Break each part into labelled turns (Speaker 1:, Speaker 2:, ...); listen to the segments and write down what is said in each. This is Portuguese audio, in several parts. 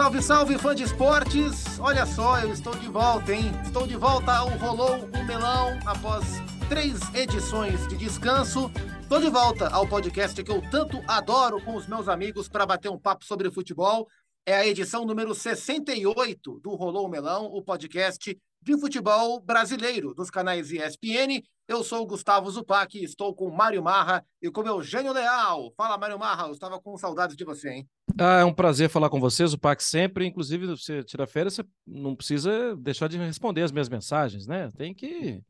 Speaker 1: Salve, salve, fã de esportes! Olha só, eu estou de volta, hein? Estou de volta ao Rolou o Melão após três edições de descanso. Estou de volta ao podcast que eu tanto adoro com os meus amigos para bater um papo sobre futebol. É a edição número 68 do Rolou o Melão, o podcast de futebol brasileiro dos canais ESPN. Eu sou o Gustavo Zupac, estou com Mário Marra e com Eugênio Leal. Fala, Mário Marra, eu estava com saudades de você, hein?
Speaker 2: Ah, é um prazer falar com vocês, o PAC sempre. Inclusive, você tira férias, você não precisa deixar de responder as minhas mensagens, né? Tem que.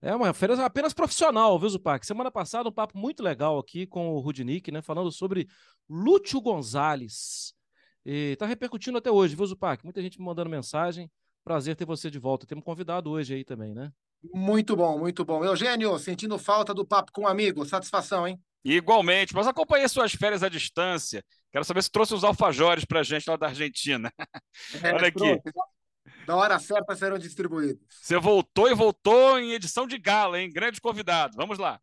Speaker 2: É uma férias apenas profissional, viu, Zupac? Semana passada, um papo muito legal aqui com o Rudnick, né? Falando sobre Lúcio Gonzalez. E tá repercutindo até hoje, viu, Zupac? Muita gente me mandando mensagem. Prazer ter você de volta. Temos convidado hoje aí também, né?
Speaker 1: Muito bom, muito bom. Eugênio, sentindo falta do papo com um amigo. Satisfação, hein?
Speaker 3: Igualmente, mas acompanhei suas férias à distância. Quero saber se trouxe os alfajores para a gente lá da Argentina. É, Olha aqui.
Speaker 1: Da hora certa serão distribuídos.
Speaker 3: Você voltou e voltou em edição de gala, hein? Grande convidado. Vamos lá.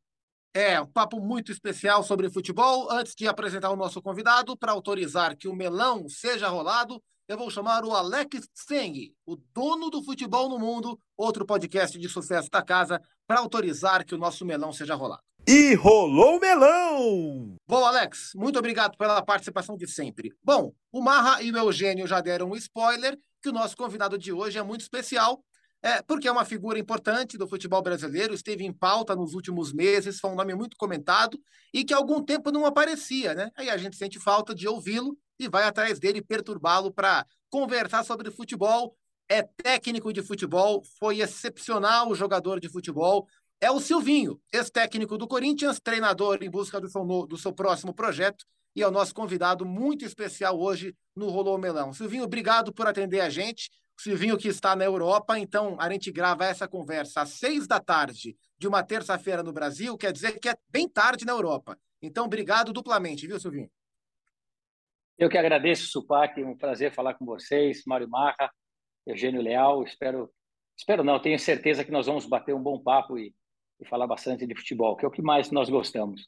Speaker 1: É, um papo muito especial sobre futebol. Antes de apresentar o nosso convidado, para autorizar que o melão seja rolado, eu vou chamar o Alex Tseng, o dono do futebol no mundo, outro podcast de sucesso da casa, para autorizar que o nosso melão seja rolado.
Speaker 4: E rolou o melão!
Speaker 1: Bom, Alex, muito obrigado pela participação de sempre. Bom, o Marra e o Eugênio já deram um spoiler que o nosso convidado de hoje é muito especial, é, porque é uma figura importante do futebol brasileiro, esteve em pauta nos últimos meses, foi um nome muito comentado e que há algum tempo não aparecia, né? Aí a gente sente falta de ouvi-lo e vai atrás dele perturbá-lo para conversar sobre futebol. É técnico de futebol, foi excepcional jogador de futebol. É o Silvinho, ex-técnico do Corinthians, treinador em busca do seu, do seu próximo projeto e é o nosso convidado muito especial hoje no Rolô Melão. Silvinho, obrigado por atender a gente. Silvinho que está na Europa, então a gente grava essa conversa às seis da tarde de uma terça-feira no Brasil, quer dizer que é bem tarde na Europa. Então, obrigado duplamente, viu, Silvinho?
Speaker 5: Eu que agradeço, Supac, um prazer falar com vocês, Mário Marra, Eugênio Leal. Espero, espero não, tenho certeza que nós vamos bater um bom papo e, e falar bastante de futebol, que é o que mais nós gostamos.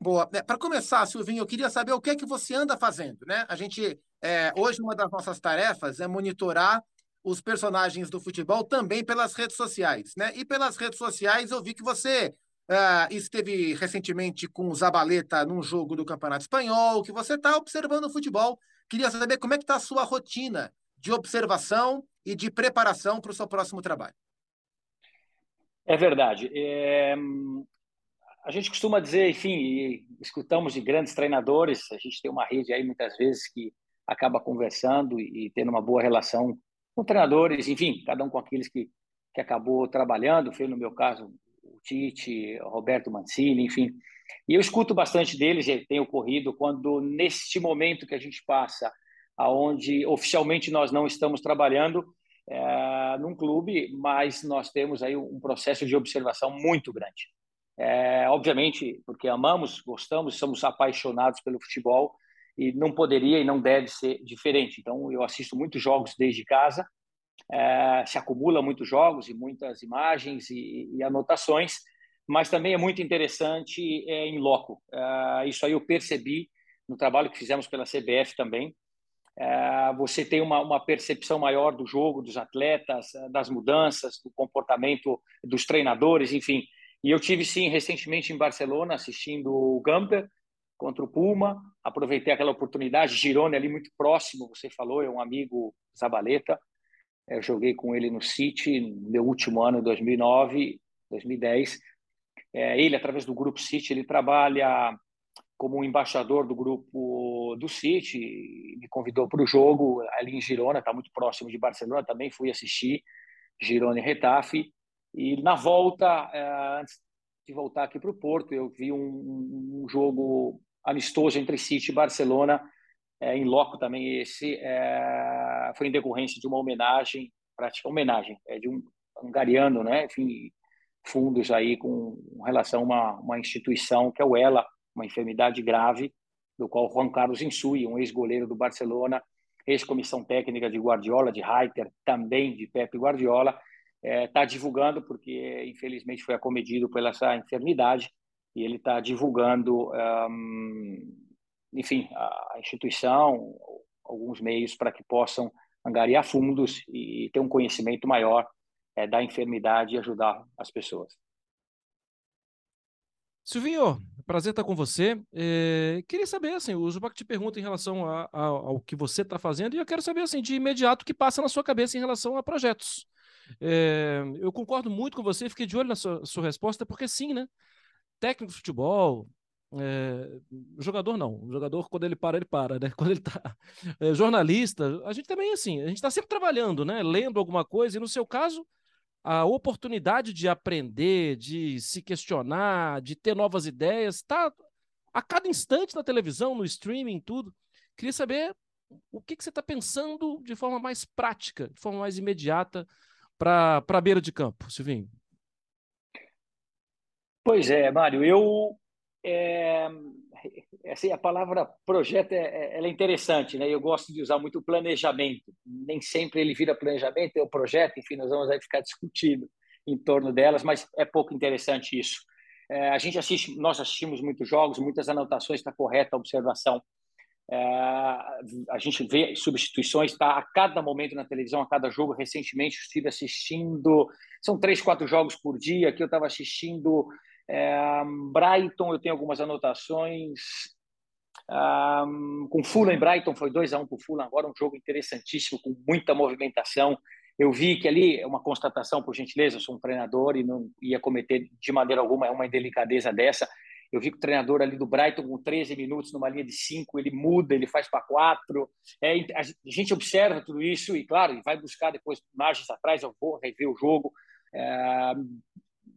Speaker 1: Boa. É, Para começar, Silvinho, eu queria saber o que é que você anda fazendo, né? A gente é, hoje uma das nossas tarefas é monitorar os personagens do futebol também pelas redes sociais, né? E pelas redes sociais eu vi que você Uh, esteve recentemente com o Zabaleta num jogo do Campeonato Espanhol, que você está observando o futebol. Queria saber como é que está a sua rotina de observação e de preparação para o seu próximo trabalho.
Speaker 5: É verdade. É... A gente costuma dizer, enfim, escutamos de grandes treinadores, a gente tem uma rede aí muitas vezes que acaba conversando e tendo uma boa relação com treinadores, enfim, cada um com aqueles que, que acabou trabalhando, foi no meu caso Tite, Roberto Mancini, enfim. E eu escuto bastante deles, e tem ocorrido quando neste momento que a gente passa, aonde oficialmente nós não estamos trabalhando é, num clube, mas nós temos aí um processo de observação muito grande. É, obviamente, porque amamos, gostamos, somos apaixonados pelo futebol e não poderia e não deve ser diferente. Então, eu assisto muitos jogos desde casa, é, se acumula muitos jogos e muitas imagens e, e anotações, mas também é muito interessante é, em loco. É, isso aí eu percebi no trabalho que fizemos pela CBF também. É, você tem uma, uma, percepção maior do jogo, dos atletas, das mudanças, do comportamento dos treinadores, enfim. E eu tive sim recentemente em Barcelona assistindo o Gamper contra o Puma, aproveitei aquela oportunidade, Girone ali muito próximo, você falou, é um amigo Zabaleta, eu joguei com ele no City, no meu último ano, 2009, 2010. É, ele, através do Grupo City, ele trabalha como embaixador do grupo do City, me convidou para o jogo ali em Girona, está muito próximo de Barcelona, também fui assistir Girona e Retafe. E na volta, é, antes de voltar aqui para o Porto, eu vi um, um jogo amistoso entre City e Barcelona, é, em loco também esse é, foi em decorrência de uma homenagem, prática homenagem, é, de um hungariano, né? Enfim, fundos aí com relação a uma, uma instituição que é o ELA, uma enfermidade grave, do qual Juan Carlos Insui, um ex-goleiro do Barcelona, ex-comissão técnica de Guardiola, de Reiter, também de Pepe Guardiola, está é, divulgando, porque infelizmente foi acometido pela essa enfermidade, e ele está divulgando um, enfim, a instituição, alguns meios para que possam angariar fundos e ter um conhecimento maior é, da enfermidade e ajudar as pessoas.
Speaker 2: Silvinho, prazer estar com você. É, queria saber, assim, o Zubac te pergunta em relação a, a, ao que você está fazendo e eu quero saber, assim, de imediato o que passa na sua cabeça em relação a projetos. É, eu concordo muito com você, fiquei de olho na sua, sua resposta, porque sim, né? Técnico de futebol, é, jogador não, jogador quando ele para, ele para, né? Quando ele tá é, jornalista, a gente também assim, a gente está sempre trabalhando, né? Lendo alguma coisa, e no seu caso, a oportunidade de aprender, de se questionar, de ter novas ideias, está a cada instante na televisão, no streaming, tudo. Queria saber o que, que você está pensando de forma mais prática, de forma mais imediata para a beira de campo, Silvinho.
Speaker 5: Pois é, Mário, eu é, assim, a palavra projeto é, é, é interessante, né? Eu gosto de usar muito planejamento. Nem sempre ele vira planejamento, é o projeto, enfim, nós vamos aí ficar discutindo em torno delas, mas é pouco interessante isso. É, a gente assiste, nós assistimos muitos jogos, muitas anotações, está correta a observação. É, a gente vê substituições, está a cada momento na televisão, a cada jogo. Recentemente estive assistindo, são três, quatro jogos por dia que eu estava assistindo é, Brighton, eu tenho algumas anotações. Um, com Fulham e Brighton foi 2 a 1 um para o Fulham, agora um jogo interessantíssimo, com muita movimentação. Eu vi que ali, é uma constatação, por gentileza, eu sou um treinador e não ia cometer de maneira alguma uma indelicadeza dessa. Eu vi que o treinador ali do Brighton, com 13 minutos numa linha de 5, ele muda, ele faz para 4. É, a gente observa tudo isso e, claro, vai buscar depois imagens atrás, eu vou rever o jogo. É,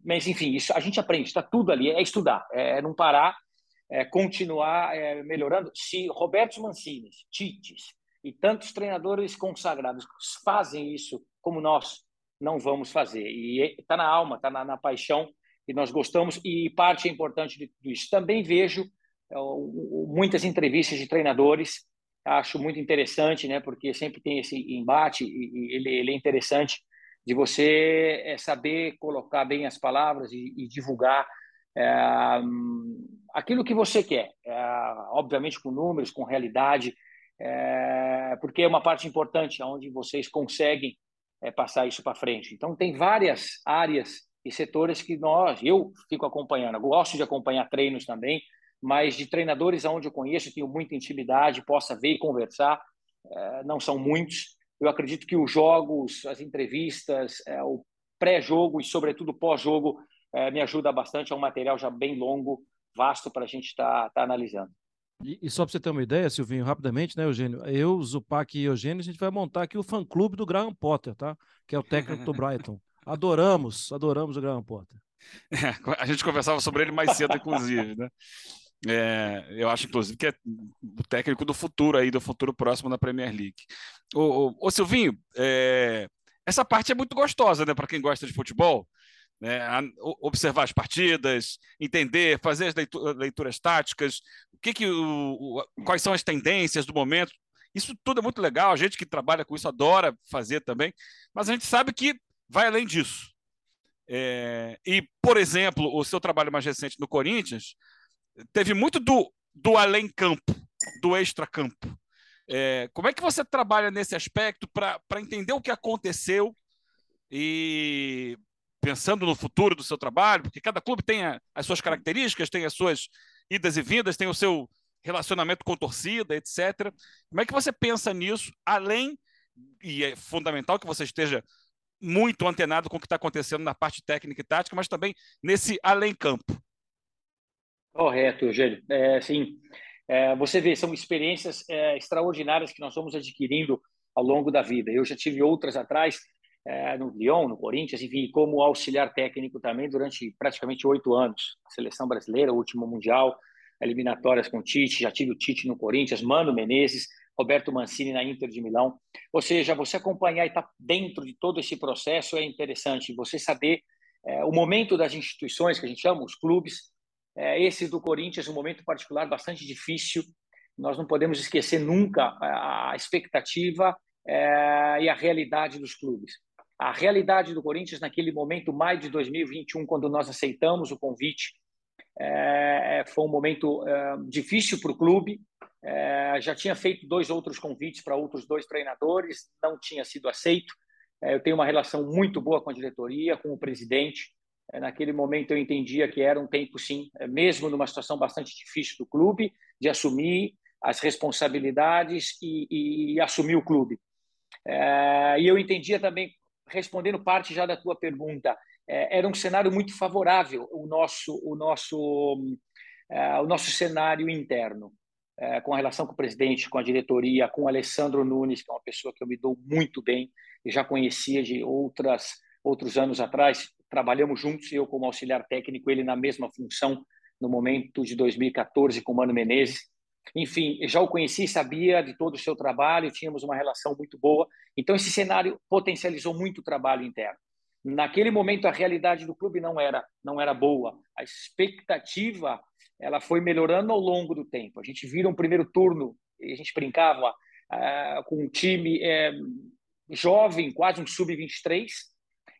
Speaker 5: mas, enfim, isso a gente aprende, está tudo ali, é estudar, é não parar, é continuar é, melhorando. Se Roberto Mancini, Tites e tantos treinadores consagrados fazem isso como nós não vamos fazer, e está na alma, está na, na, paixão, e nós gostamos, e parte importante disso. Também vejo é, muitas entrevistas de treinadores, acho muito interessante, né, porque sempre tem esse embate, e, e ele, ele é interessante de você é, saber colocar bem as palavras e, e divulgar é, aquilo que você quer, é, obviamente com números, com realidade, é, porque é uma parte importante onde vocês conseguem passar isso para frente. Então, tem várias áreas e setores que nós, eu fico acompanhando, eu gosto de acompanhar treinos também, mas de treinadores aonde eu conheço, tenho muita intimidade, possa ver e conversar, não são muitos, eu acredito que os jogos, as entrevistas, é, o pré-jogo e, sobretudo, pós-jogo é, me ajuda bastante. É um material já bem longo, vasto para a gente estar tá, tá analisando.
Speaker 2: E, e, só para você ter uma ideia, Silvinho, rapidamente, né, Eugênio? Eu, Zupac e Eugênio, a gente vai montar aqui o fã-clube do Graham Potter, tá? Que é o técnico do Brighton. Adoramos, adoramos o Graham Potter.
Speaker 3: É, a gente conversava sobre ele mais cedo, inclusive, né? É, eu acho, inclusive, que é o técnico do futuro aí, do futuro próximo na Premier League. Ô, ô, ô Silvinho, é, essa parte é muito gostosa, né, para quem gosta de futebol. Né, observar as partidas, entender, fazer as leituras táticas, o que que o, o, quais são as tendências do momento. Isso tudo é muito legal, a gente que trabalha com isso adora fazer também, mas a gente sabe que vai além disso. É, e, por exemplo, o seu trabalho mais recente no Corinthians teve muito do, do além-campo, do extra-campo. É, como é que você trabalha nesse aspecto para entender o que aconteceu e pensando no futuro do seu trabalho, porque cada clube tem a, as suas características, tem as suas idas e vindas, tem o seu relacionamento com torcida, etc. Como é que você pensa nisso, além, e é fundamental que você esteja muito antenado com o que está acontecendo na parte técnica e tática, mas também nesse além-campo?
Speaker 5: Correto, Eugênio. É, sim, é, você vê, são experiências é, extraordinárias que nós vamos adquirindo ao longo da vida. Eu já tive outras atrás, é, no Lyon, no Corinthians, enfim, como auxiliar técnico também durante praticamente oito anos. Seleção brasileira, último Mundial, eliminatórias com Tite, já tive o Tite no Corinthians, Mano Menezes, Roberto Mancini na Inter de Milão. Ou seja, você acompanhar e estar tá dentro de todo esse processo é interessante. Você saber é, o momento das instituições, que a gente chama, os clubes, é, esse do Corinthians, um momento particular bastante difícil. Nós não podemos esquecer nunca a expectativa é, e a realidade dos clubes. A realidade do Corinthians naquele momento, maio de 2021, quando nós aceitamos o convite, é, foi um momento é, difícil para o clube, é, É, já tinha feito dois outros convites para outros dois treinadores, não tinha sido aceito. É, eu tenho uma relação muito boa com a diretoria, com o presidente. É, naquele momento eu entendia que era um tempo, sim, é, mesmo numa situação bastante difícil do clube, de assumir as responsabilidades e, e assumir o clube. É, e eu entendia também, respondendo parte já da tua pergunta, é, era um cenário muito favorável o nosso o nosso é, o nosso cenário interno é, com a relação com o presidente, com a diretoria, com o Alessandro Nunes, que é uma pessoa que eu me dou muito bem e já conhecia de outras outros anos atrás. Trabalhamos juntos, eu como auxiliar técnico, ele na mesma função no momento de 2014 com o Mano Menezes. Enfim, já o conheci, sabia de todo o seu trabalho, tínhamos uma relação muito boa. Então, esse cenário potencializou muito o trabalho interno. Naquele momento, a realidade do clube não era, não era boa. A expectativa ela foi melhorando ao longo do tempo. A gente vira um primeiro turno, a gente brincava uh, com um time uh, jovem, quase um sub-23,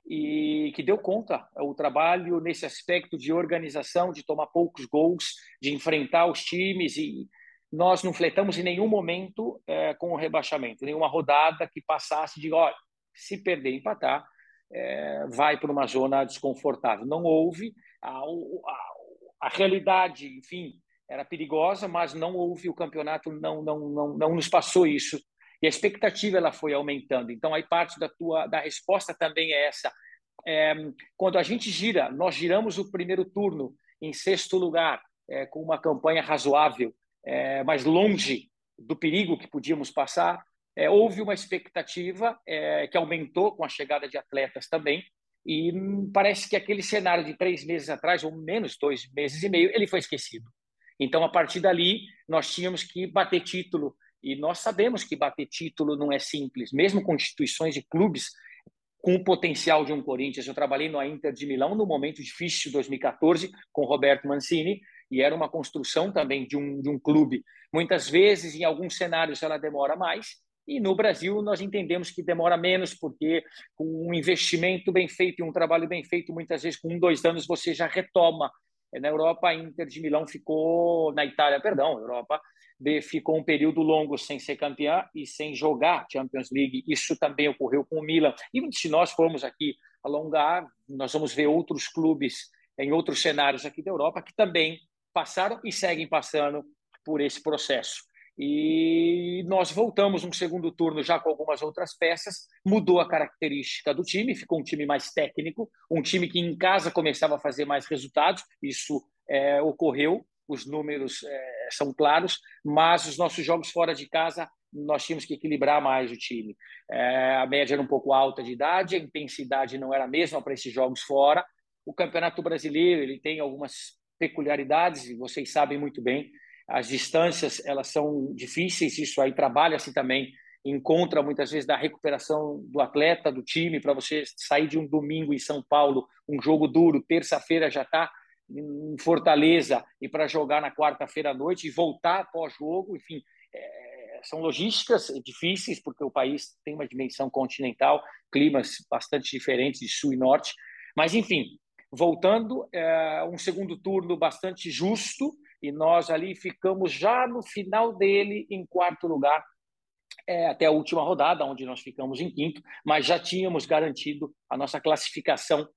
Speaker 5: e que deu conta o trabalho nesse aspecto de organização, de tomar poucos gols, de enfrentar os times e nós não fletamos em nenhum momento é, com o rebaixamento, nenhuma rodada que passasse de, olha, se perder empatar, é, vai para uma zona desconfortável. Não houve a, a, a realidade, enfim, era perigosa, mas não houve o campeonato, não, não, não, não nos passou isso. E a expectativa ela foi aumentando. Então, aí parte da tua da resposta também é essa. É, quando a gente gira, nós giramos o primeiro turno em sexto lugar, é, com uma campanha razoável, é, mas longe do perigo que podíamos passar, é, houve uma expectativa é, que aumentou com a chegada de atletas também, e parece que aquele cenário de três meses atrás, ou menos dois meses e meio, ele foi esquecido. Então, a partir dali, nós tínhamos que bater título. E nós sabemos que bater título não é simples, mesmo com instituições de clubes com o potencial de um Corinthians. Eu trabalhei no Inter de Milão no momento difícil de 2014 com Roberto Mancini e era uma construção também de um, de um clube. Muitas vezes, em alguns cenários, ela demora mais, e no Brasil nós entendemos que demora menos, porque com um investimento bem feito e um trabalho bem feito, muitas vezes com um, dois anos você já retoma. Na Europa, a Inter de Milão ficou, na Itália, perdão, Europa, ficou um período longo sem ser campeã e sem jogar Champions League. Isso também ocorreu com o Milan. E se nós formos aqui alongar, nós vamos ver outros clubes em outros cenários aqui da Europa que também passaram e seguem passando por esse processo. E nós voltamos um segundo turno já com algumas outras peças, mudou a característica do time, ficou um time mais técnico, um time que em casa começava a fazer mais resultados, isso é, ocorreu, os números é, são claros, mas os nossos jogos fora de casa nós tínhamos que equilibrar mais o time. É, a média era um pouco alta de idade, a intensidade não era a mesma para esses jogos fora. O Campeonato Brasileiro ele tem algumas peculiaridades, e vocês sabem muito bem, as distâncias elas são difíceis, isso aí trabalha-se também encontra muitas vezes da recuperação do atleta, do time, para você sair de um domingo em São Paulo, um jogo duro, terça-feira já está em Fortaleza e para jogar na quarta-feira à noite e voltar após jogo, enfim, é, são logísticas difíceis porque o país tem uma dimensão continental, climas bastante diferentes de sul e norte, mas enfim, voltando, é, um segundo turno bastante justo, e nós ali ficamos já no final dele em quarto lugar, é, até a última rodada, onde nós ficamos em quinto, mas já tínhamos garantido a nossa classificação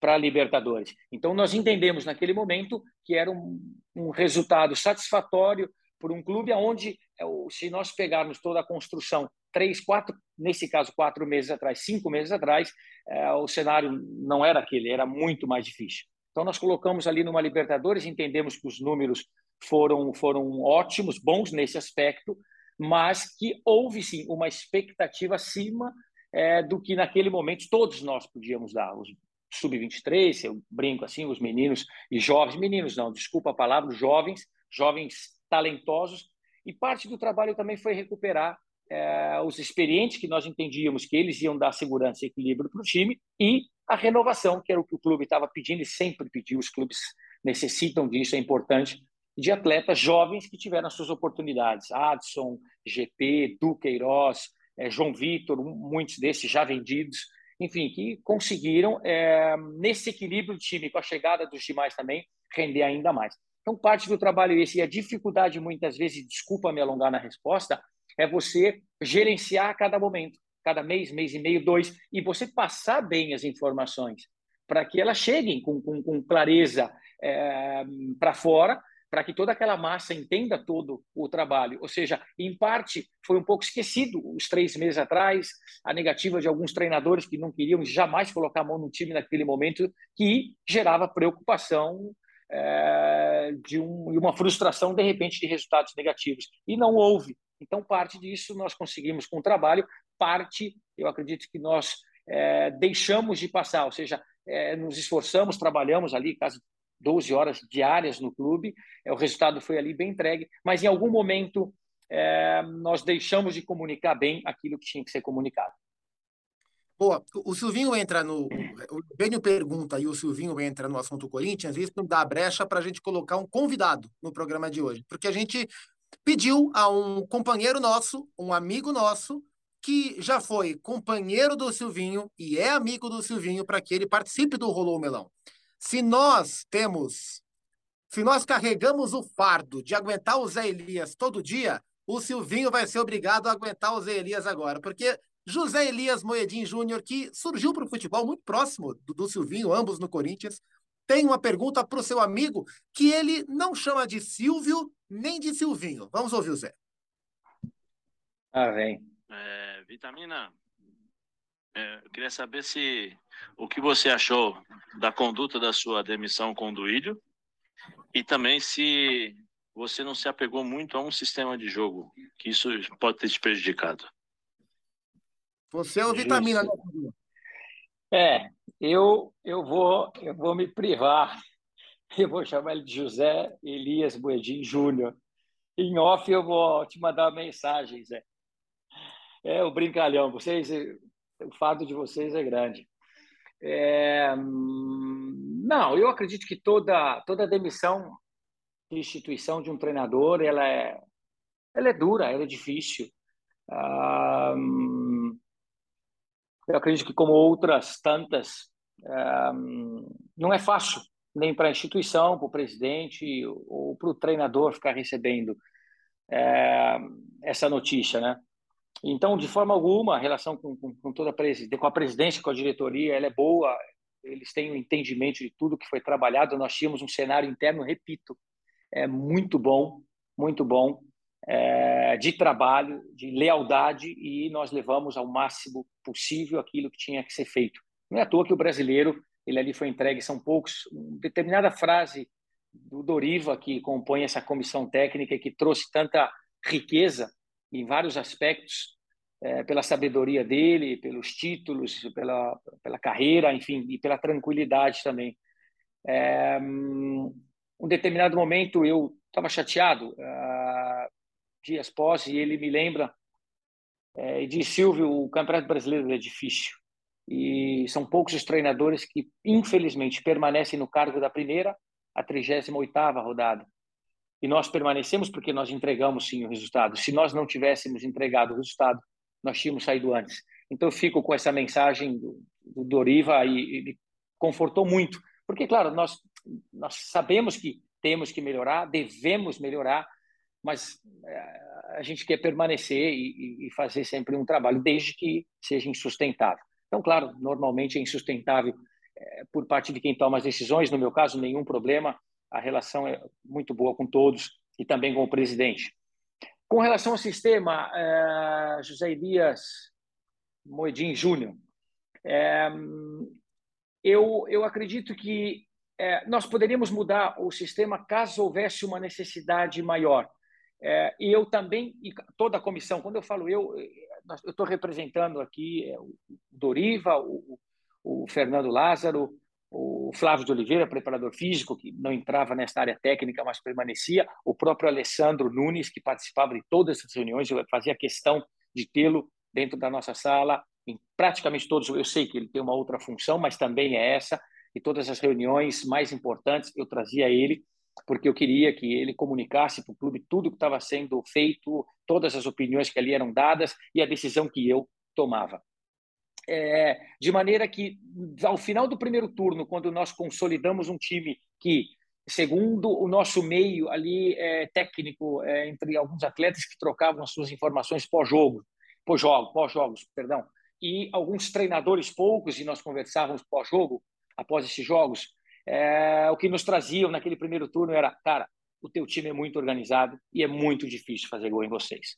Speaker 5: para a Libertadores. Então, nós entendemos naquele momento que era um, um resultado satisfatório por um clube onde, é, se nós pegarmos toda a construção, três, quatro, nesse caso, quatro meses atrás, cinco meses atrás, é, o cenário não era aquele, era muito mais difícil. Então, nós colocamos ali numa Libertadores, entendemos que os números foram, foram ótimos, bons nesse aspecto, mas que houve sim uma expectativa acima é, do que naquele momento todos nós podíamos dar. Os sub-23, eu brinco assim, os meninos e jovens, meninos não, desculpa a palavra, jovens, jovens talentosos, e parte do trabalho também foi recuperar é, os experientes que nós entendíamos que eles iam dar segurança e equilíbrio para o time e a renovação, que era o que o clube estava pedindo e sempre pediu, os clubes necessitam disso, é importante, de atletas jovens que tiveram as suas oportunidades. Adson, GP, Duqueiroz, é, João Vitor, muitos desses já vendidos, enfim, que conseguiram, é, nesse equilíbrio do time, com a chegada dos demais também, render ainda mais. Então, parte do trabalho esse, e a dificuldade, muitas vezes, desculpa me alongar na resposta, é você gerenciar cada momento, cada mês, mês e meio, dois, e você passar bem as informações para que elas cheguem com, com, com clareza é, para fora, para que toda aquela massa entenda todo o trabalho. Ou seja, em parte, foi um pouco esquecido os três meses atrás, a negativa de alguns treinadores que não queriam jamais colocar a mão no time naquele momento, que gerava preocupação é, de um, uma frustração, de repente, de resultados negativos. E não houve. Então, parte disso nós conseguimos com o trabalho, parte, eu acredito que nós é, deixamos de passar, ou seja, é, nos esforçamos, trabalhamos ali, quase 12 horas diárias no clube, é, o resultado foi ali bem entregue, mas em algum momento é, nós deixamos de comunicar bem aquilo que tinha que ser comunicado.
Speaker 1: Boa, o Silvinho entra no. O Bênio pergunta e o Silvinho entra no assunto Corinthians, isso dá brecha para a gente colocar um convidado no programa de hoje, porque a gente pediu a um companheiro nosso, um amigo nosso, que já foi companheiro do Silvinho e é amigo do Silvinho para que ele participe do Rolou Melão. Se nós temos, se nós carregamos o fardo de aguentar o Zé Elias todo dia, o Silvinho vai ser obrigado a aguentar o Zé Elias agora, porque José Elias Moedim Júnior, que surgiu para o futebol muito próximo do, do Silvinho, ambos no Corinthians, tem uma pergunta para o seu amigo que ele não chama de Silvio nem de Silvinho. Vamos ouvir o Zé.
Speaker 5: Ah, vem.
Speaker 6: É, vitamina, é, eu queria saber se o que você achou da conduta da sua demissão com o Duílio e também se você não se apegou muito a um sistema de jogo, que isso pode ter te prejudicado.
Speaker 1: Você é o vitamina, né?
Speaker 5: É, eu, eu, vou, eu vou me privar. Eu vou chamar ele de José Elias Boedim Júnior. Em off eu vou te mandar uma mensagem, Zé. É o brincalhão. Vocês, o fato de vocês é grande. É, não, eu acredito que toda toda demissão de instituição de um treinador ela é ela é dura, ela é difícil. Eu acredito que como outras tantas não é fácil nem para a instituição, para o presidente ou para o treinador ficar recebendo é, essa notícia, né? Então, de forma alguma, a relação com, com, com toda a presidência, com a presidência, com a diretoria, ela é boa. Eles têm um entendimento de tudo que foi trabalhado. Nós tínhamos um cenário interno, repito, é muito bom, muito bom, é, de trabalho, de lealdade, e nós levamos ao máximo possível aquilo que tinha que ser feito. Não é à toa que o brasileiro, ele ali foi entregue, são poucos, uma determinada frase do Doriva, que compõe essa comissão técnica e que trouxe tanta riqueza em vários aspectos, é, pela sabedoria dele, pelos títulos, pela, pela carreira, enfim, e pela tranquilidade também. É, um determinado momento eu estava chateado, uh, dias pós, e ele me lembra é, e diz: Silvio, o Campeonato Brasileiro é difícil. E são poucos os treinadores que, infelizmente, permanecem no cargo da primeira a 38 rodada. E nós permanecemos porque nós entregamos sim o resultado. Se nós não tivéssemos entregado o resultado, nós tínhamos saído antes. Então eu fico com essa mensagem do, do Doriva e, e me confortou muito, porque claro, nós nós sabemos que temos que melhorar, devemos melhorar, mas é, a gente quer permanecer e, e fazer sempre um trabalho, desde que seja insustentável. Então, claro, normalmente é insustentável é, por parte de quem toma as decisões. No meu caso, nenhum problema a relação é muito boa com todos e também com o presidente. Com relação ao sistema, é, José Elias Moedim Júnior, é, eu, eu acredito que é, nós poderíamos mudar o sistema caso houvesse uma necessidade maior. É, e eu também, e toda a comissão, quando eu falo eu, eu estou representando aqui é, o Doriva, o, o Fernando Lázaro, o Flávio de Oliveira, preparador físico, que não entrava nessa área técnica, mas permanecia, o próprio Alessandro Nunes, que participava de todas essas reuniões, eu fazia questão de tê-lo dentro da nossa sala, em praticamente todos, eu sei que ele tem uma outra função, mas também é essa, e todas as reuniões mais importantes eu trazia ele, porque eu queria que ele comunicasse para o clube tudo que estava sendo feito, todas as opiniões que ali eram dadas e a decisão que eu tomava. É, de maneira que, ao final do primeiro turno, quando nós consolidamos um time que Segundo, o nosso meio ali é, técnico é, entre alguns atletas que trocavam as suas informações pós-jogo, pós-jogo, pós-jogos, perdão, e alguns treinadores poucos e nós conversávamos pós-jogo, após esses jogos, é, o que nos traziam naquele primeiro turno era, cara, o teu time é muito organizado e é muito difícil fazer gol em vocês.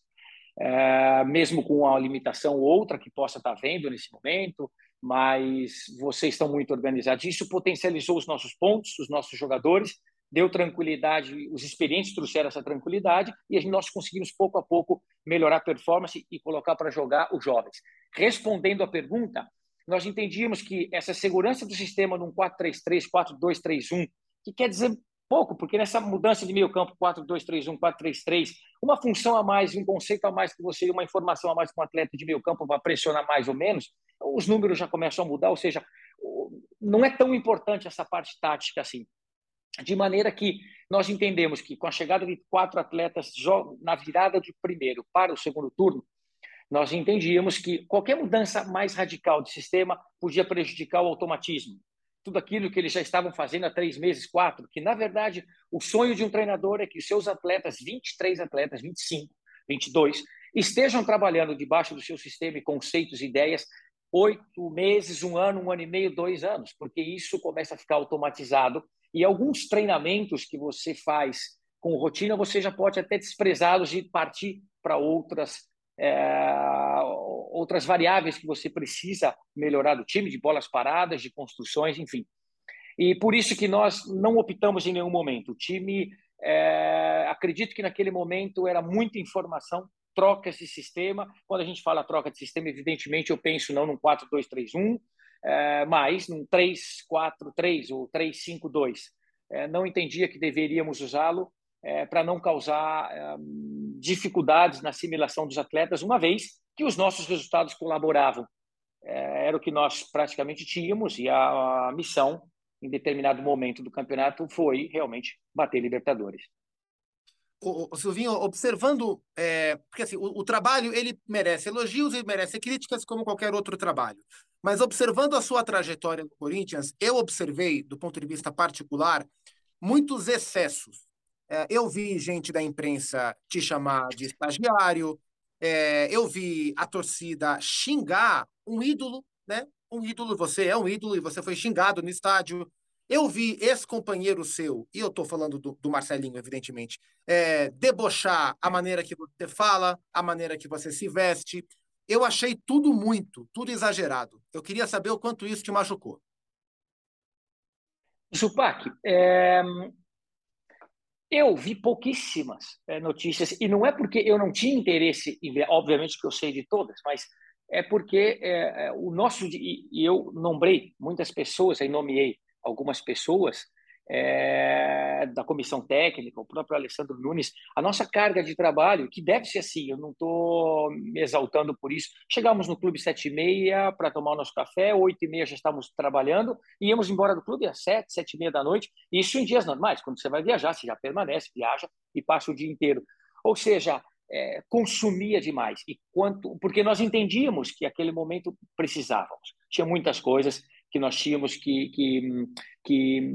Speaker 5: É, mesmo com uma limitação ou outra que possa estar vendo nesse momento, mas vocês estão muito organizados. Isso potencializou os nossos pontos, os nossos jogadores, deu tranquilidade, os experientes trouxeram essa tranquilidade e nós conseguimos pouco a pouco melhorar a performance e colocar para jogar os jovens. Respondendo à pergunta, nós entendíamos que essa segurança do sistema num 4-3-3, 4-2-3-1, que quer dizer pouco, porque nessa mudança de meio campo 4-2-3-1, 4-3-3, uma função a mais, um conceito a mais que você, uma informação a mais que um atleta de meio campo vai pressionar mais ou menos, os números já começam a mudar, ou seja, não é tão importante essa parte tática assim. De maneira que nós entendemos que com a chegada de quatro atletas na virada de primeiro para o segundo turno, nós entendíamos que qualquer mudança mais radical de sistema podia prejudicar o automatismo. Tudo aquilo que eles já estavam fazendo há três meses, quatro, que na verdade o sonho de um treinador é que os seus atletas, 23 atletas, 25, 22, estejam trabalhando debaixo do seu sistema e conceitos e ideias oito meses, um ano, um ano e meio, dois anos, porque isso começa a ficar automatizado e alguns treinamentos que você faz com rotina, você já pode até desprezá-los e partir para outras é, outras variáveis que você precisa melhorar do time, de bolas paradas, de construções, enfim. E por isso que nós não optamos em nenhum momento. O time, é, acredito que naquele momento era muita informação, trocas de sistema. Quando a gente fala troca de sistema, evidentemente eu penso não num 4-2-3-1, é, mas num 3-4-3 ou 3-5-2. É, não entendia que deveríamos usá-lo é, para não causar é, dificuldades na assimilação dos atletas, uma vez que os nossos resultados colaboravam. É, era o que nós praticamente tínhamos e a, missão, em determinado momento do campeonato, foi realmente bater Libertadores.
Speaker 1: O, o Silvinho, observando, é, porque assim, o, o, trabalho ele merece elogios e merece críticas como qualquer outro trabalho. Mas observando a sua trajetória no Corinthians, eu observei, do ponto de vista particular, muitos excessos. É, eu vi gente da imprensa te chamar de estagiário, é, eu vi a torcida xingar um ídolo, né? Um ídolo, você é um ídolo e você foi xingado no estádio. Eu vi esse companheiro seu, e eu estou falando do, do, Marcelinho, evidentemente, é, debochar a maneira que você fala, a maneira que você se veste. Eu achei tudo muito, tudo exagerado. Eu queria saber o quanto isso te machucou.
Speaker 5: Zupac, é, eu vi pouquíssimas é, notícias, e não é porque eu não tinha interesse em ver, obviamente que eu sei de todas, mas é porque é, o nosso. E eu nombrei muitas pessoas, aí nomeei algumas pessoas é, da comissão técnica, o próprio Alessandro Nunes, a nossa carga de trabalho, que deve ser assim, eu não estou me exaltando por isso. Chegamos no clube sete e meia para tomar o nosso café, oito e meia já estávamos trabalhando, e íamos embora do clube às sete, sete e meia da noite, isso em dias normais, quando você vai viajar, você já permanece, viaja e passa o dia inteiro. Ou seja, é, consumia demais e quanto porque nós entendíamos que aquele momento precisávamos tinha muitas coisas que nós tínhamos que que que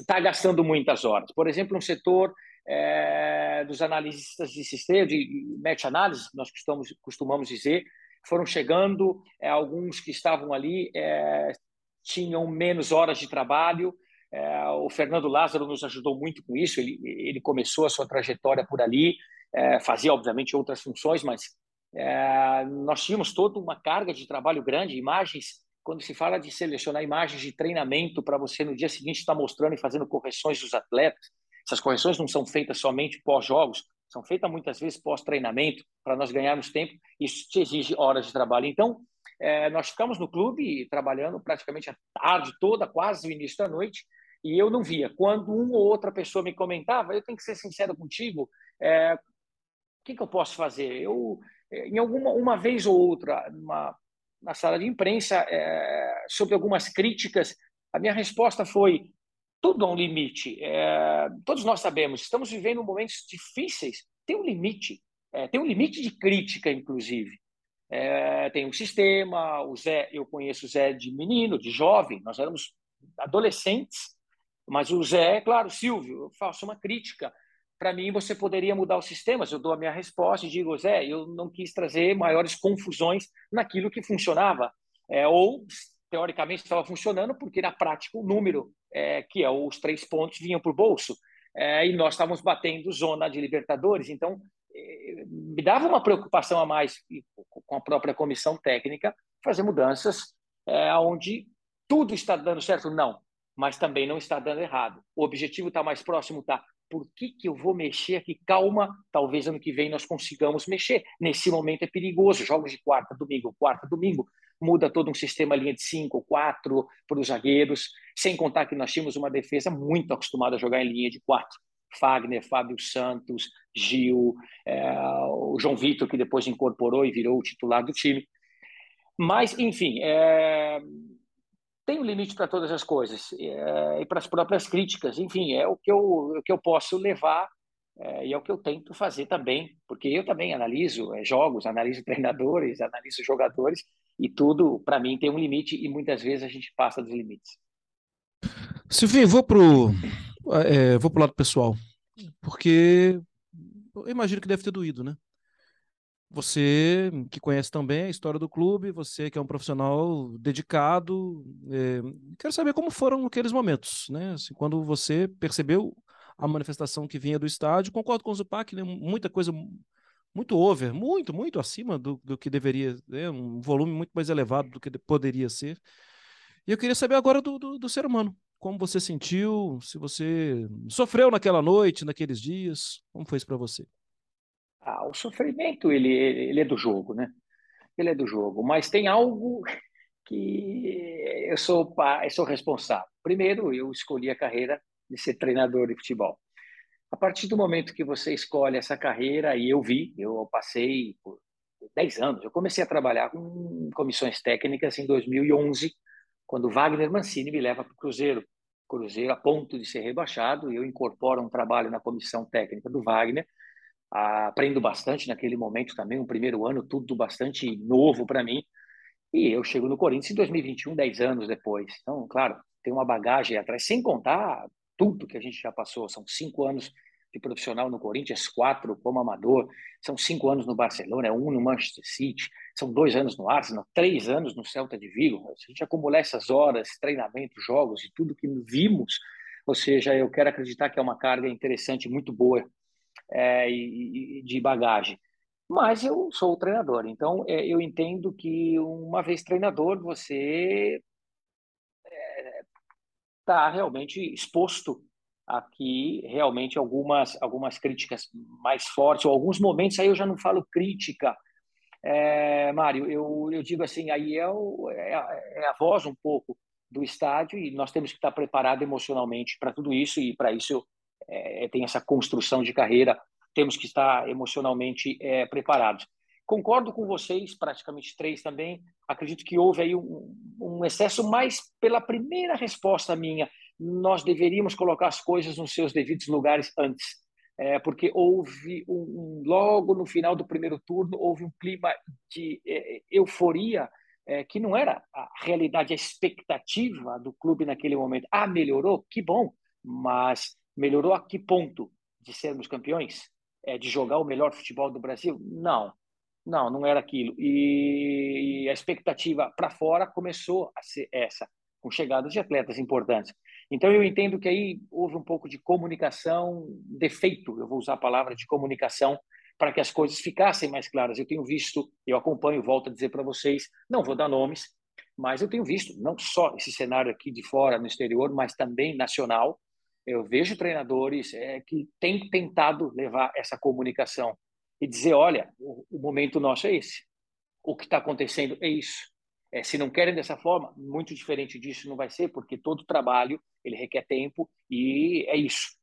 Speaker 5: está gastando muitas horas. Por exemplo, um setor é, dos analistas de sistema, de meta-análise, nós costumamos, costumamos dizer, foram chegando, é, alguns que estavam ali é, tinham menos horas de trabalho. É, o Fernando Lázaro nos ajudou muito com isso, ele, ele começou a sua trajetória por ali, é, fazia, obviamente, outras funções, mas é, nós tínhamos toda uma carga de trabalho grande, imagens quando se fala de selecionar imagens de treinamento para você no dia seguinte estar mostrando e fazendo correções dos atletas, essas correções não são feitas somente pós-jogos, são feitas muitas vezes pós-treinamento, para nós ganharmos tempo, isso te exige horas de trabalho. Então, é, nós ficamos no clube trabalhando praticamente a tarde toda, quase o início da noite, e eu não via. Quando uma ou outra pessoa me comentava, eu tenho que ser sincero contigo, é, o que, que eu posso fazer? Eu, é, em alguma uma vez ou outra, uma na sala de imprensa é, sobre algumas críticas. A minha resposta foi: tudo há um limite. É, todos nós sabemos, estamos vivendo momentos difíceis. Tem um limite, é, tem um limite de crítica, inclusive. É, tem um sistema. O Zé, eu conheço o Zé de menino, de jovem. Nós éramos adolescentes. Mas o Zé, claro, Silvio, eu faço uma crítica. Para mim, você poderia mudar os sistemas. Eu dou a minha resposta e digo, Zé, eu não quis trazer maiores confusões naquilo que funcionava. É, ou, teoricamente, estava funcionando, porque na prática o número, é, que é os três pontos, vinham por bolso. É, e nós estávamos batendo zona de Libertadores. Então, é, me dava uma preocupação a mais com a própria comissão técnica fazer mudanças é, onde tudo está dando certo. Não, mas também não está dando errado. O objetivo está mais próximo, tá? Por que, que eu vou mexer aqui? Calma, talvez ano que vem nós consigamos mexer. Nesse momento é perigoso. Jogos de quarta, domingo, quarta, domingo. Muda todo um sistema linha de cinco, quatro para os zagueiros. Sem contar que nós tínhamos uma defesa muito acostumada a jogar em linha de quatro. Fagner, Fábio Santos, Gil, é, o João Vitor, que depois incorporou e virou o titular do time. Mas, enfim, é, tem um limite para todas as coisas é, e para as próprias críticas. Enfim, é o que eu, o que eu posso levar é, e é o que eu tento fazer também, porque eu também analiso é, jogos, analiso treinadores, analiso jogadores e tudo, para mim, tem um limite e muitas vezes a gente passa dos limites.
Speaker 2: Silvinho, vou pro, é, vou pro lado pessoal, porque eu imagino que deve ter doído, né? Você que conhece também a história do clube, você que é um profissional dedicado, é, quero saber como foram aqueles momentos, né? Assim, quando você percebeu a manifestação que vinha do estádio, concordo com o Zupac, né? muita coisa muito over, muito, muito acima do, do que deveria, né? um volume muito mais elevado do que poderia ser. E eu queria saber agora do, do, do ser humano, como você sentiu, se você sofreu naquela noite, naqueles dias, como foi isso para você?
Speaker 5: Ah, o sofrimento ele, ele é do jogo, né? Ele é do jogo, mas tem algo que eu sou eu sou responsável. Primeiro, eu escolhi a carreira de ser treinador de futebol. A partir do momento que você escolhe essa carreira, e eu vi, eu passei por 10 anos, eu comecei a trabalhar com comissões técnicas em 2011, quando Wagner Mancini me leva para o Cruzeiro. Cruzeiro a ponto de ser rebaixado, eu incorporo um trabalho na comissão técnica do Wagner, aprendo bastante naquele momento também, um primeiro ano, tudo bastante novo para mim. E eu chego no Corinthians em 2021, 10 anos depois. Então, claro, tem uma bagagem atrás, sem contar tudo que a gente já passou. São cinco anos de profissional no Corinthians, quatro como amador, são cinco anos no Barcelona, um no Manchester City, são dois anos no Arsenal, três anos no Celta de Vigo. Se a gente acumular essas horas, treinamento, jogos e tudo que vimos, ou seja, eu quero acreditar que é uma carga interessante, muito boa é, e, de bagagem. Mas eu sou o treinador, então é, eu entendo que uma vez treinador você está é, realmente exposto aqui realmente algumas algumas críticas mais fortes ou alguns momentos aí eu já não falo crítica é, Mário eu, eu digo assim aí é, o, é, a, é, a, voz um pouco do estádio e nós temos que estar preparado emocionalmente para tudo isso e para isso é, tem essa construção de carreira, temos que estar emocionalmente é, preparados. Concordo com vocês, praticamente três também. Acredito que houve aí um, um excesso, mas pela primeira resposta minha, nós deveríamos colocar as coisas nos seus devidos lugares antes. É, porque houve um, logo no final do primeiro turno houve um clima de é, euforia é, que não era a realidade, a expectativa do clube naquele momento. Ah, melhorou, que bom, mas Melhorou a que ponto de sermos campeões? É, de jogar o melhor futebol do Brasil? Não, não, não era aquilo. E a expectativa para fora começou a ser essa, com chegadas de atletas importantes. Então eu entendo que aí houve um pouco de comunicação, defeito, eu vou usar a palavra de comunicação, para que as coisas ficassem mais claras. Eu tenho visto, eu acompanho, volto a dizer para vocês, não vou dar nomes, mas eu tenho visto não só esse cenário aqui de fora, no exterior, mas também nacional, eu vejo treinadores é, que têm tentado levar essa comunicação e dizer, olha, o, o momento nosso é esse. O que está acontecendo é isso. É, se não querem dessa forma, muito diferente disso não vai ser, porque todo trabalho ele requer tempo e é isso.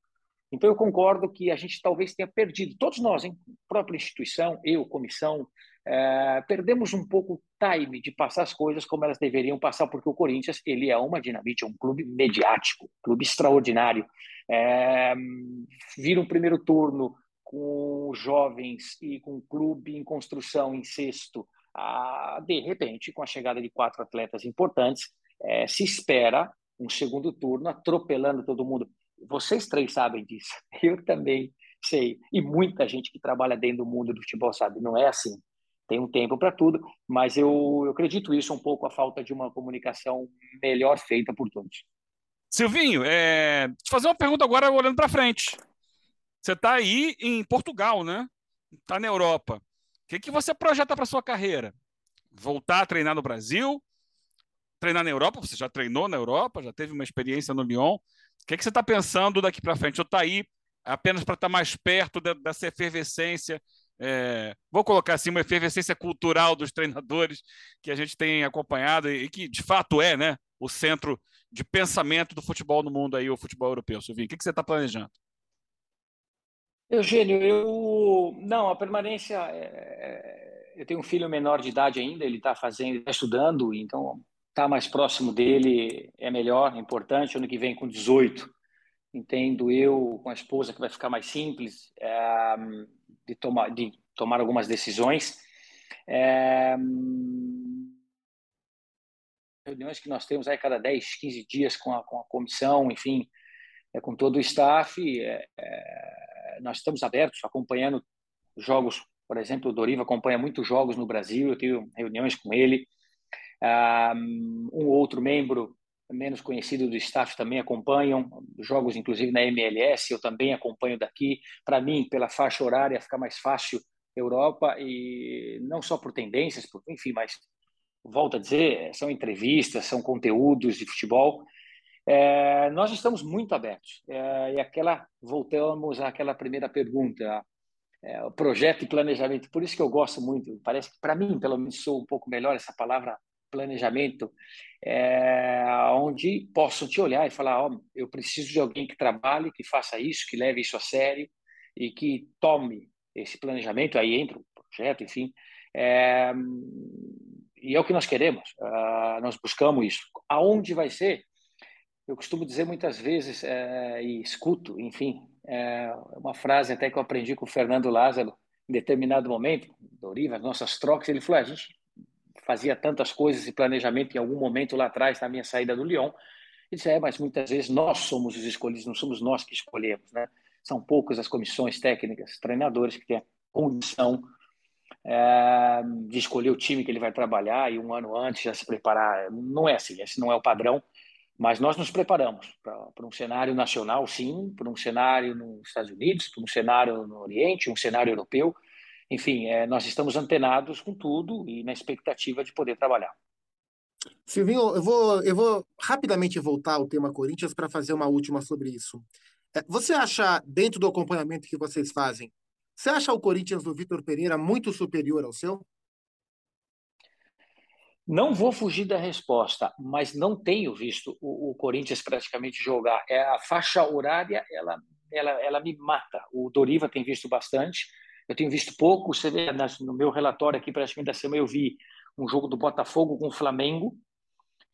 Speaker 5: Então eu concordo que a gente talvez tenha perdido, todos nós, hein? própria instituição, eu, comissão, é, perdemos um pouco o time de passar as coisas como elas deveriam passar, porque o Corinthians ele é uma dinamite, é um clube mediático, um clube extraordinário. É, vira um primeiro turno com jovens e com o clube em construção em sexto, ah, de repente, com a chegada de quatro atletas importantes, é, se espera um segundo turno atropelando todo mundo. Vocês três sabem disso. Eu também sei. E muita gente que trabalha dentro do mundo do futebol sabe. Não é assim. Tem um tempo para tudo, mas eu, eu acredito isso um pouco a falta de uma comunicação melhor feita por todos.
Speaker 3: Silvinho, é... te fazer uma pergunta agora olhando para frente. Você está aí em Portugal, né? Está na Europa. O que, que você projeta para sua carreira? Voltar a treinar no Brasil? Treinar na Europa? Você já treinou na Europa? Já teve uma experiência no Lyon? O que, que você está pensando daqui para frente? Ou está aí apenas para estar tá mais perto de, dessa efervescência é, vou colocar assim, uma efervescência cultural dos treinadores que a gente tem acompanhado e, que de fato é né, o centro de pensamento do futebol no mundo aí, o futebol europeu. Silvinho, o que, que você está planejando?
Speaker 5: Eugênio, eu não, a permanência. É... é eu tenho um filho menor de idade ainda, ele está fazendo, está estudando, então estar tá mais próximo dele é melhor, é importante. Ano que vem com 18, entendo eu com a esposa que vai ficar mais simples. É de tomar, de tomar algumas decisões. É, reuniões que nós temos aí cada 10, 15 dias com a, com a comissão, enfim, é, com todo o staff. É, é, nós estamos abertos, acompanhando jogos, por exemplo, o Doriva acompanha muitos jogos no Brasil, eu tenho reuniões com ele. Um outro membro menos conhecido do staff também acompanham jogos, inclusive na MLS, eu também acompanho daqui. Para mim, pela faixa horária, fica mais fácil Europa e não só por tendências, por, enfim, mas volto a dizer, são entrevistas, são conteúdos de futebol. É, nós estamos muito abertos. É, e aquela voltamos àquela primeira pergunta, é, o projeto e planejamento. Por isso que eu gosto muito. Parece que para mim, pelo menos, sou um pouco melhor essa palavra planejamento, é, onde posso te olhar e falar, oh, eu preciso de alguém que trabalhe, que faça isso, que leve isso a sério e que tome esse planejamento, aí entra o projeto, enfim, é, e é o que nós queremos, uh, nós buscamos isso. Aonde vai ser? Eu costumo dizer muitas vezes, é, e escuto, enfim, é uma frase até que eu aprendi com o Fernando Lázaro, em determinado momento, Doriva, as nossas trocas, ele falou, a gente fazia tantas coisas e planejamento em algum momento lá atrás, na minha saída do Lyon. E disse, é, mas muitas vezes nós somos os escolhidos, não somos nós que escolhemos, né? São poucas as comissões técnicas, treinadores que têm a condição é, de escolher o time que ele vai trabalhar e um ano antes já se preparar. Não é assim, esse não é o padrão, mas nós nos preparamos para um cenário nacional, sim, para um cenário nos Estados Unidos, para um cenário no Oriente, um cenário europeu, enfim, é, nós estamos antenados com tudo e na expectativa de poder trabalhar.
Speaker 1: Silvinho, eu vou, eu vou rapidamente voltar ao tema Corinthians para fazer uma última sobre isso. É, você acha, dentro do acompanhamento que vocês fazem, você acha o Corinthians do Vitor Pereira muito superior ao seu?
Speaker 5: Não vou fugir da resposta, mas não tenho visto o, o, Corinthians praticamente jogar. É a faixa horária, ela, ela, ela me mata. O Doriva tem visto bastante, eu tenho visto pouco, você vê no meu relatório aqui, praticamente da semana, eu vi um jogo do Botafogo com o Flamengo,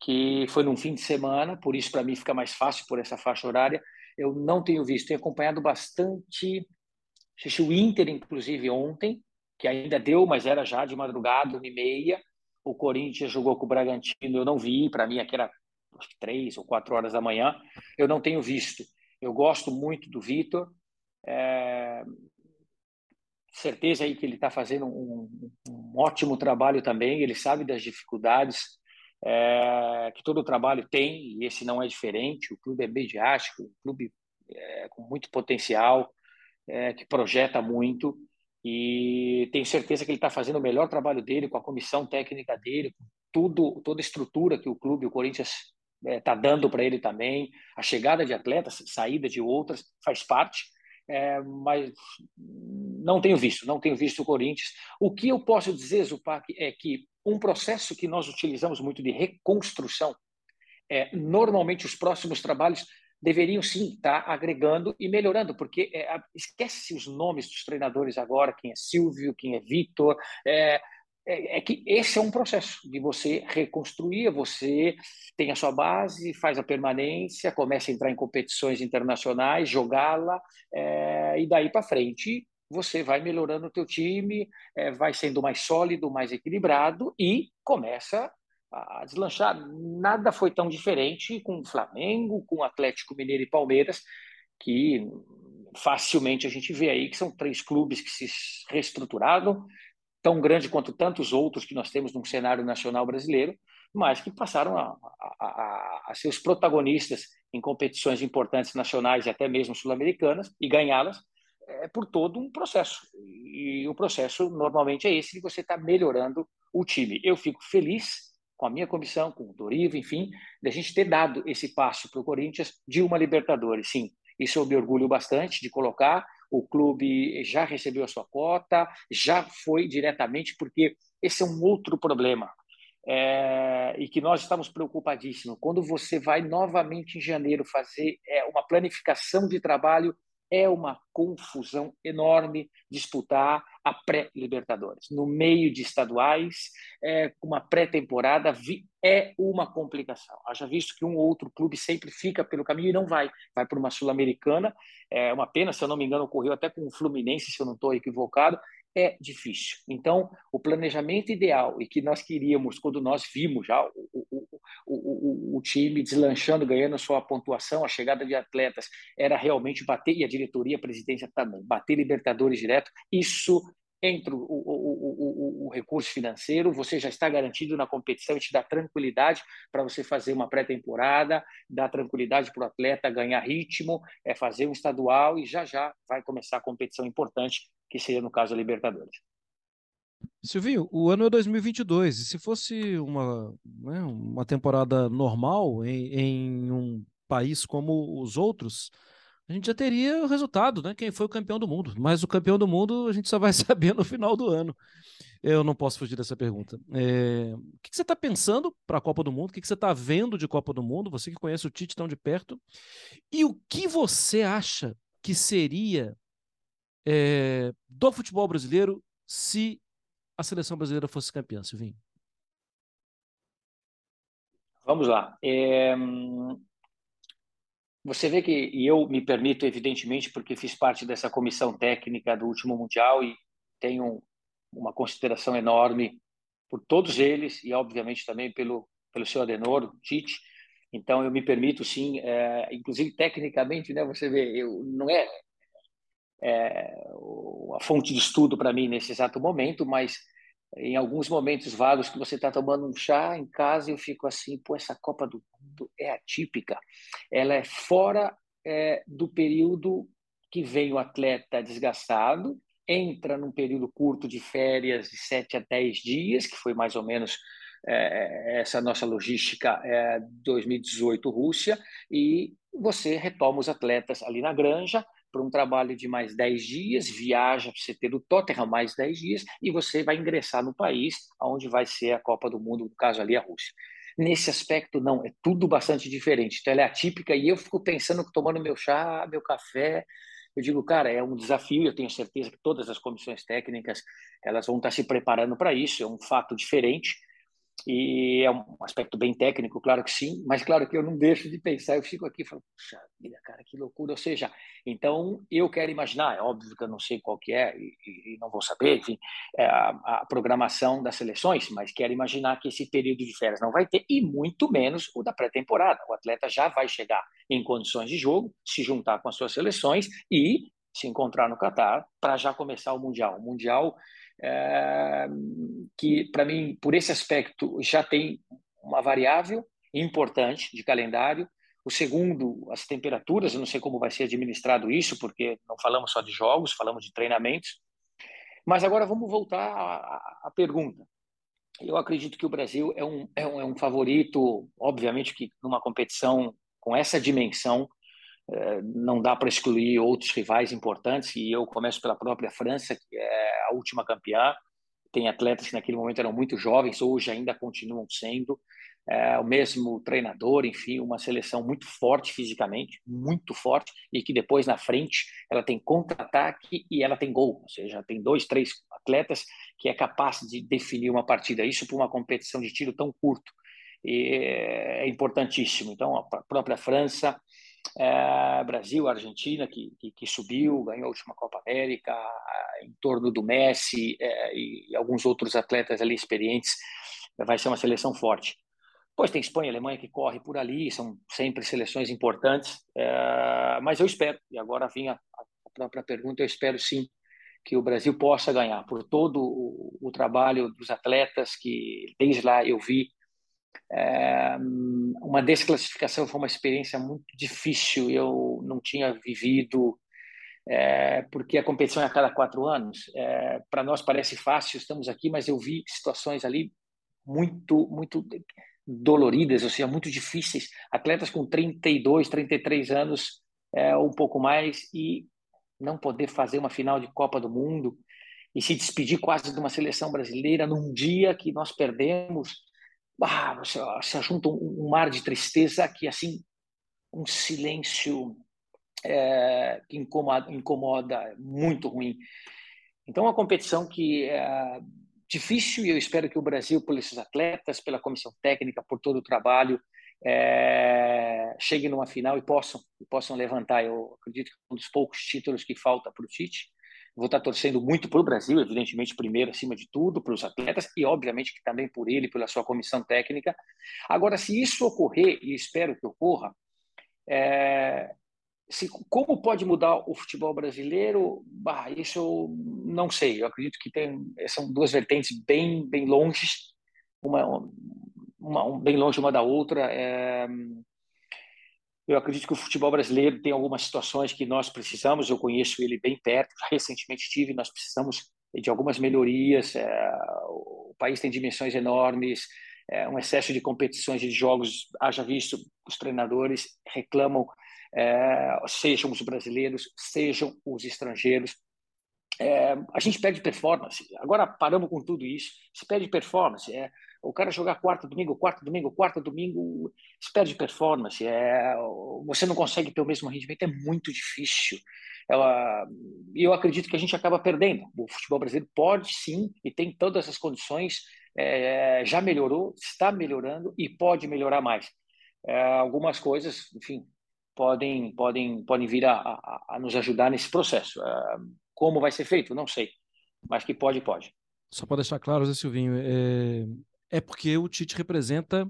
Speaker 5: que foi num fim de semana, por isso para mim fica mais fácil por essa faixa horária. Eu não tenho visto, tenho acompanhado bastante, assisti o Inter, inclusive, ontem, que ainda deu, mas era já de madrugada, uma e meia. O Corinthians jogou com o Bragantino, eu não vi, para mim aqui era três ou quatro horas da manhã. Eu não tenho visto. Eu gosto muito do Vitor. É, certeza aí que ele está fazendo um, um, ótimo trabalho também. Ele sabe das dificuldades é, que todo trabalho tem e esse não é diferente. O clube é mediático, um clube é, com muito potencial, é, que projeta muito e tenho certeza que ele está fazendo o melhor trabalho dele com a comissão técnica dele, com tudo, toda a estrutura que o clube, o Corinthians está dando para ele também. A chegada de atletas, saída de outras, faz parte é, mas não tenho visto, não tenho visto o Corinthians. O que eu posso dizer, Zupac, é que um processo que nós utilizamos muito de reconstrução, é, normalmente os próximos trabalhos deveriam sim estar agregando e melhorando, porque é, esquece os nomes dos treinadores agora, quem é Silvio, quem é Vitor, é, é, é, que esse é um processo de você reconstruir, você tem a sua base, faz a permanência, começa a entrar em competições internacionais, jogá-la, é, e daí para frente você vai melhorando o teu time, é, vai sendo mais sólido, mais equilibrado e começa a deslanchar. Nada foi tão diferente com o Flamengo, com o Atlético Mineiro e Palmeiras, que facilmente a gente vê aí que são três clubes que se reestruturaram, tão grande quanto tantos outros que nós temos no cenário nacional brasileiro, mas que passaram a, a, a, a ser os protagonistas em competições importantes nacionais e até mesmo sul-americanas e ganhá-las é por todo um processo. E o processo normalmente é esse de você estar tá melhorando o time. Eu fico feliz com a minha comissão, com o Doriva, enfim, de a gente ter dado esse passo para o Corinthians de uma Libertadores. Sim, isso eu me orgulho bastante de colocar. O clube já recebeu a sua cota, já foi diretamente, porque esse é um outro problema. É, e que nós estamos preocupadíssimos. Quando você vai novamente em janeiro fazer é, uma planificação de trabalho é uma confusão enorme disputar a pré-Libertadores. No meio de estaduais, é, uma pré-temporada é uma complicação. Haja visto que um ou outro clube sempre fica pelo caminho e não vai. Vai para uma Sul-Americana. É uma pena, se eu não me engano, ocorreu até com o Fluminense, se eu não estou equivocado é difícil. Então, o planejamento ideal e que nós queríamos, quando nós vimos já o, o, o, o, time deslanchando, ganhando sua pontuação, a chegada de atletas, era realmente bater, e a diretoria, a presidência também, bater Libertadores direto. Isso o, o, recurso financeiro, você já está garantido na competição e te dá tranquilidade para você fazer uma pré-temporada, dá tranquilidade para o atleta ganhar ritmo, é fazer um estadual e já já vai começar a competição importante, que seria no caso a Libertadores.
Speaker 2: Silvinho, o ano é 2022, e se fosse uma, né, uma temporada normal em, em um país como os outros, a gente já teria o resultado, né? Quem foi o campeão do mundo. Mas o campeão do mundo a gente só vai saber no final do ano. Eu não posso fugir dessa pergunta. É... O que você está pensando para a Copa do Mundo? O que você está vendo de Copa do Mundo? Você que conhece o Tite tão de perto. E o que você acha que seria é... do futebol brasileiro se a seleção brasileira fosse campeã, Silvinho?
Speaker 5: Vamos lá. É... Você vê que, e eu me permito, evidentemente, porque fiz parte dessa comissão técnica do último Mundial e tenho uma consideração enorme por todos eles e, obviamente, também pelo, pelo seu Adenor, Tite. Então, eu me permito, sim, é, inclusive tecnicamente, né, você vê, eu, não é, é a fonte de estudo para mim nesse exato momento, mas em alguns momentos vagos que você está tomando um chá em casa, eu fico assim, pô, essa Copa do Mundo é atípica. Ela é fora é, do período que vem o atleta desgastado, entra num período curto de férias de 7 a 10 dias, que foi mais ou menos é, essa nossa logística é, 2018 Rússia, e você retoma os atletas ali na granja, para um trabalho de mais 10 dias, viaja para você ter o Tottenham mais 10 dias e você vai ingressar no país onde vai ser a Copa do Mundo, no caso ali a Rússia. Nesse aspecto, não, é tudo bastante diferente. Então, ela é atípica e eu fico pensando, tomando meu chá, meu café, eu digo, cara, é um desafio eu tenho certeza que todas as comissões técnicas elas vão estar se preparando para isso, é um fato diferente e é um aspecto bem técnico, claro que sim, mas claro que eu não deixo de pensar, eu fico aqui e falo, puxa vida, cara, que loucura. Ou seja, então eu quero imaginar, é óbvio que eu não sei qual que é e, e não vou saber, enfim, é a, a, programação das seleções, mas quero imaginar que esse período de férias não vai ter, e muito menos o da pré-temporada. O atleta já vai chegar em condições de jogo, se juntar com as suas seleções e se encontrar no Catar para já começar o Mundial. O Mundial que, para mim, por esse aspecto, já tem uma variável importante de calendário. O segundo, as temperaturas, eu não sei como vai ser administrado isso, porque não falamos só de jogos, falamos de treinamentos. Mas agora vamos voltar à, à pergunta. Eu acredito que o Brasil é um, é um, é um favorito, obviamente que numa competição com essa dimensão, não dá para excluir outros rivais importantes, e eu começo pela própria França, que é a última campeã. Tem atletas que naquele momento eram muito jovens, hoje ainda continuam sendo. É, o mesmo treinador, enfim, uma seleção muito forte fisicamente, muito forte, e que depois na frente ela tem contra-ataque e ela tem gol, ou seja, tem dois, três atletas que é capaz de definir uma partida. Isso para uma competição de tiro tão curto e é importantíssimo. Então, a própria França, é, Brasil, Argentina, que, que, que, subiu, ganhou a última Copa América, em torno do Messi é, e alguns outros atletas ali experientes, vai ser uma seleção forte. Pois tem Espanha e Alemanha que corre por ali, são sempre seleções importantes, é, mas eu espero, e agora vinha a própria pergunta, eu espero sim que o Brasil possa ganhar, por todo o, o trabalho dos atletas que desde lá eu vi. É, uma desclassificação foi uma experiência muito difícil, eu não tinha vivido, é, porque a competição é a cada quatro anos. É, Para nós parece fácil, estamos aqui, mas eu vi situações ali muito, muito doloridas, ou seja, muito difíceis. Atletas com 32, 33 anos, é, ou um pouco mais, e não poder fazer uma final de Copa do Mundo e se despedir quase de uma seleção brasileira num dia que nós perdemos, ah, se junta um, um mar de tristeza que assim um silêncio é, que incomoda, incomoda, muito ruim. Então, é uma competição que é difícil e eu espero que o Brasil, por esses atletas, pela comissão técnica, por todo o trabalho, é, cheguem numa final e possam, e possam levantar. Eu acredito que é um dos poucos títulos que falta para o Tite. Vou estar torcendo muito para o Brasil, evidentemente, primeiro, acima de tudo, para os atletas e, obviamente, que também por ele, pela sua comissão técnica. Agora, se isso ocorrer, e espero que ocorra, é, se, como pode mudar o futebol brasileiro? Bah, isso eu não sei. Eu acredito que tem, são duas vertentes bem, bem longe, uma, uma, bem longe uma da outra. É... Eu acredito que o futebol brasileiro tem algumas situações que nós precisamos. Eu conheço ele bem perto, recentemente tive. Nós precisamos de algumas melhorias. É... O país tem dimensões enormes, é... um excesso de competições e de jogos. Haja visto, os treinadores reclamam, é... sejam os brasileiros, sejam os estrangeiros. É, a gente perde performance. Agora paramos com tudo isso. Se perde performance. É, o cara jogar quarto domingo, quarto domingo, quarto domingo, se perde performance. É, você não consegue ter o mesmo rendimento, é muito difícil. E eu acredito que a gente acaba perdendo. O futebol brasileiro pode sim, e tem todas as condições, é, já melhorou, está melhorando e pode melhorar mais. É, algumas coisas, enfim, podem, podem, podem vir a, a, a nos ajudar nesse processo. É, como vai ser feito? Não sei, mas que pode, pode.
Speaker 2: Só para deixar claro, Zé Silvinho, é, é porque o Tite representa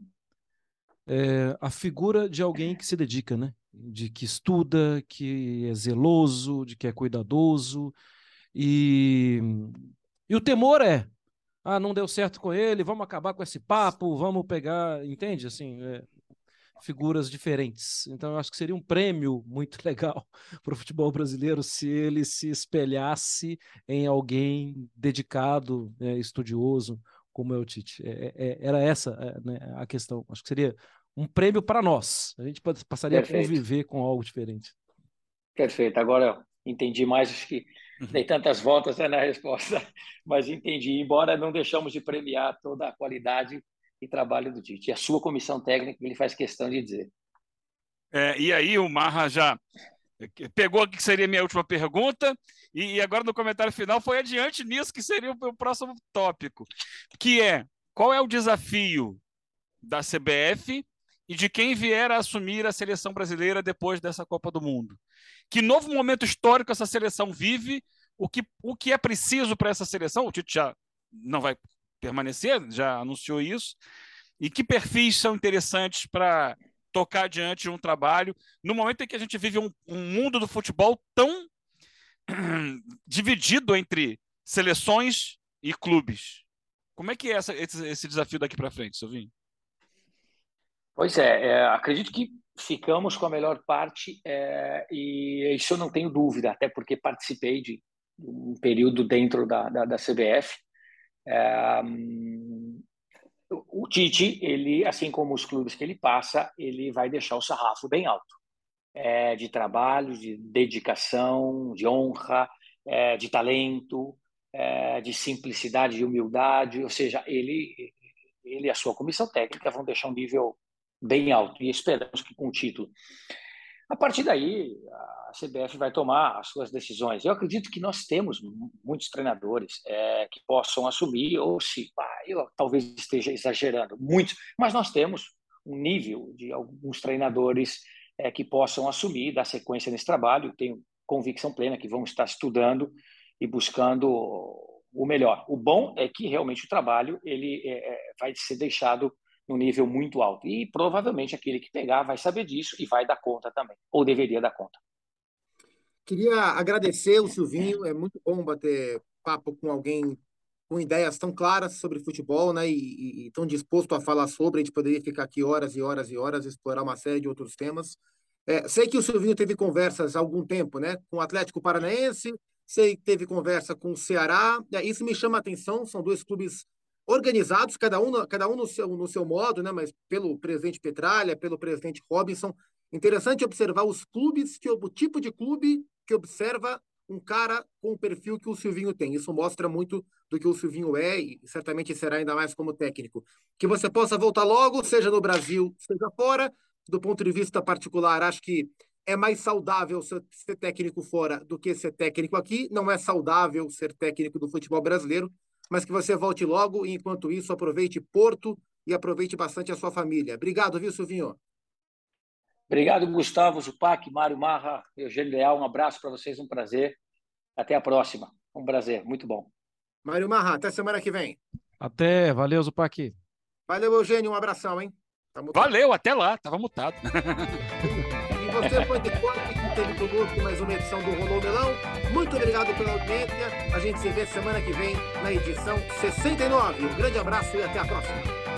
Speaker 2: é, a figura de alguém que se dedica, né? De que estuda, que é zeloso, de que é cuidadoso. E, e o temor é: ah, não deu certo com ele, vamos acabar com esse papo, vamos pegar, entende? Assim, é, figuras diferentes. Então, eu acho que seria um prêmio muito legal para o futebol brasileiro se ele se espelhasse em alguém dedicado, né, estudioso, como é o Tite. É, é, é era essa é, né, a questão. Acho que seria um prêmio para nós. A gente passaria Perfeito. a conviver com algo diferente.
Speaker 5: Perfeito. Agora entendi mais, acho que uhum. dei tantas voltas né, na resposta, mas entendi. Embora não deixamos de premiar toda a qualidade e trabalho do Tite. E a sua comissão técnica, ele faz questão de dizer.
Speaker 3: É, e aí o Marra já pegou aqui que seria a minha última pergunta, e agora no comentário final foi adiante nisso, que seria o próximo tópico, que é qual é o desafio da CBF e de quem vier a assumir a seleção brasileira depois dessa Copa do Mundo. Que novo momento histórico essa seleção vive, o que, o que é preciso para essa seleção, o Tite já não vai permanecer, já anunciou isso, e que perfis são interessantes para tocar adiante de um trabalho, no momento em que a gente vive um, um mundo do futebol tão dividido entre seleções e clubes. Como é que é essa, esse, esse, desafio daqui para frente, Silvinho?
Speaker 5: Pois é, é, acredito que ficamos com a melhor parte é, e isso eu não tenho dúvida, até porque participei de um período dentro da, da, da CBF. É, o Tite, ele, assim como os clubes que ele passa, ele vai deixar o sarrafo bem alto. É, de trabalho, de dedicação, de honra, é, de talento, é, de simplicidade, de humildade. Ou seja, ele, ele e a sua comissão técnica vão deixar um nível bem alto e esperamos que com o título. A partir daí, a CBF vai tomar as suas decisões. Eu acredito que nós temos muitos treinadores é, que possam assumir, ou se, ah, eu talvez esteja exagerando, muitos, mas nós temos um nível de alguns treinadores é, que possam assumir, dar sequência nesse trabalho. Tenho convicção plena que vão estar estudando e buscando o melhor. O bom é que realmente o trabalho ele é, é vai ser deixado no nível muito alto. E provavelmente aquele que pegar vai saber disso e vai dar conta também, ou deveria dar conta.
Speaker 1: Queria agradecer o Silvinho, é muito bom bater papo com alguém com ideias tão claras sobre futebol, né, e, e, tão disposto a falar sobre, a gente poderia ficar aqui horas e horas e horas, explorar uma série de outros temas. É, sei que o Silvinho teve conversas há algum tempo, né, com o Atlético Paranaense, sei que teve conversa com o Ceará, isso me chama a atenção, são dois clubes organizados, cada um, cada um no, seu, no seu modo, né, mas pelo presidente Petralha, pelo presidente Robinson. Interessante observar os clubes, que, o tipo de clube que observa um cara com o perfil que o Silvinho tem. Isso mostra muito do que o Silvinho é e certamente será ainda mais como técnico. Que você possa voltar logo, seja no Brasil, seja fora. Do ponto de vista particular, acho que é mais saudável ser, técnico fora do que ser técnico aqui. Não é saudável ser técnico do futebol brasileiro, mas que você volte logo e, enquanto isso, aproveite Porto e aproveite bastante a sua família. Obrigado, viu, Silvinho?
Speaker 5: Obrigado, Gustavo Zupac, Mário Marra, Eugênio Leal. Um abraço para vocês, um prazer. Até a próxima. Um prazer, muito bom.
Speaker 1: Mário Marra, até semana que vem.
Speaker 2: Até, valeu, Zupac.
Speaker 1: Valeu, Eugênio, um abração, hein?
Speaker 3: Tá valeu, até lá, tava mutado.
Speaker 1: e você foi de que teve conosco mais uma edição do Rolou Melão. Muito obrigado pela audiência. A gente se vê semana que vem na edição 69. Um grande abraço e até a próxima.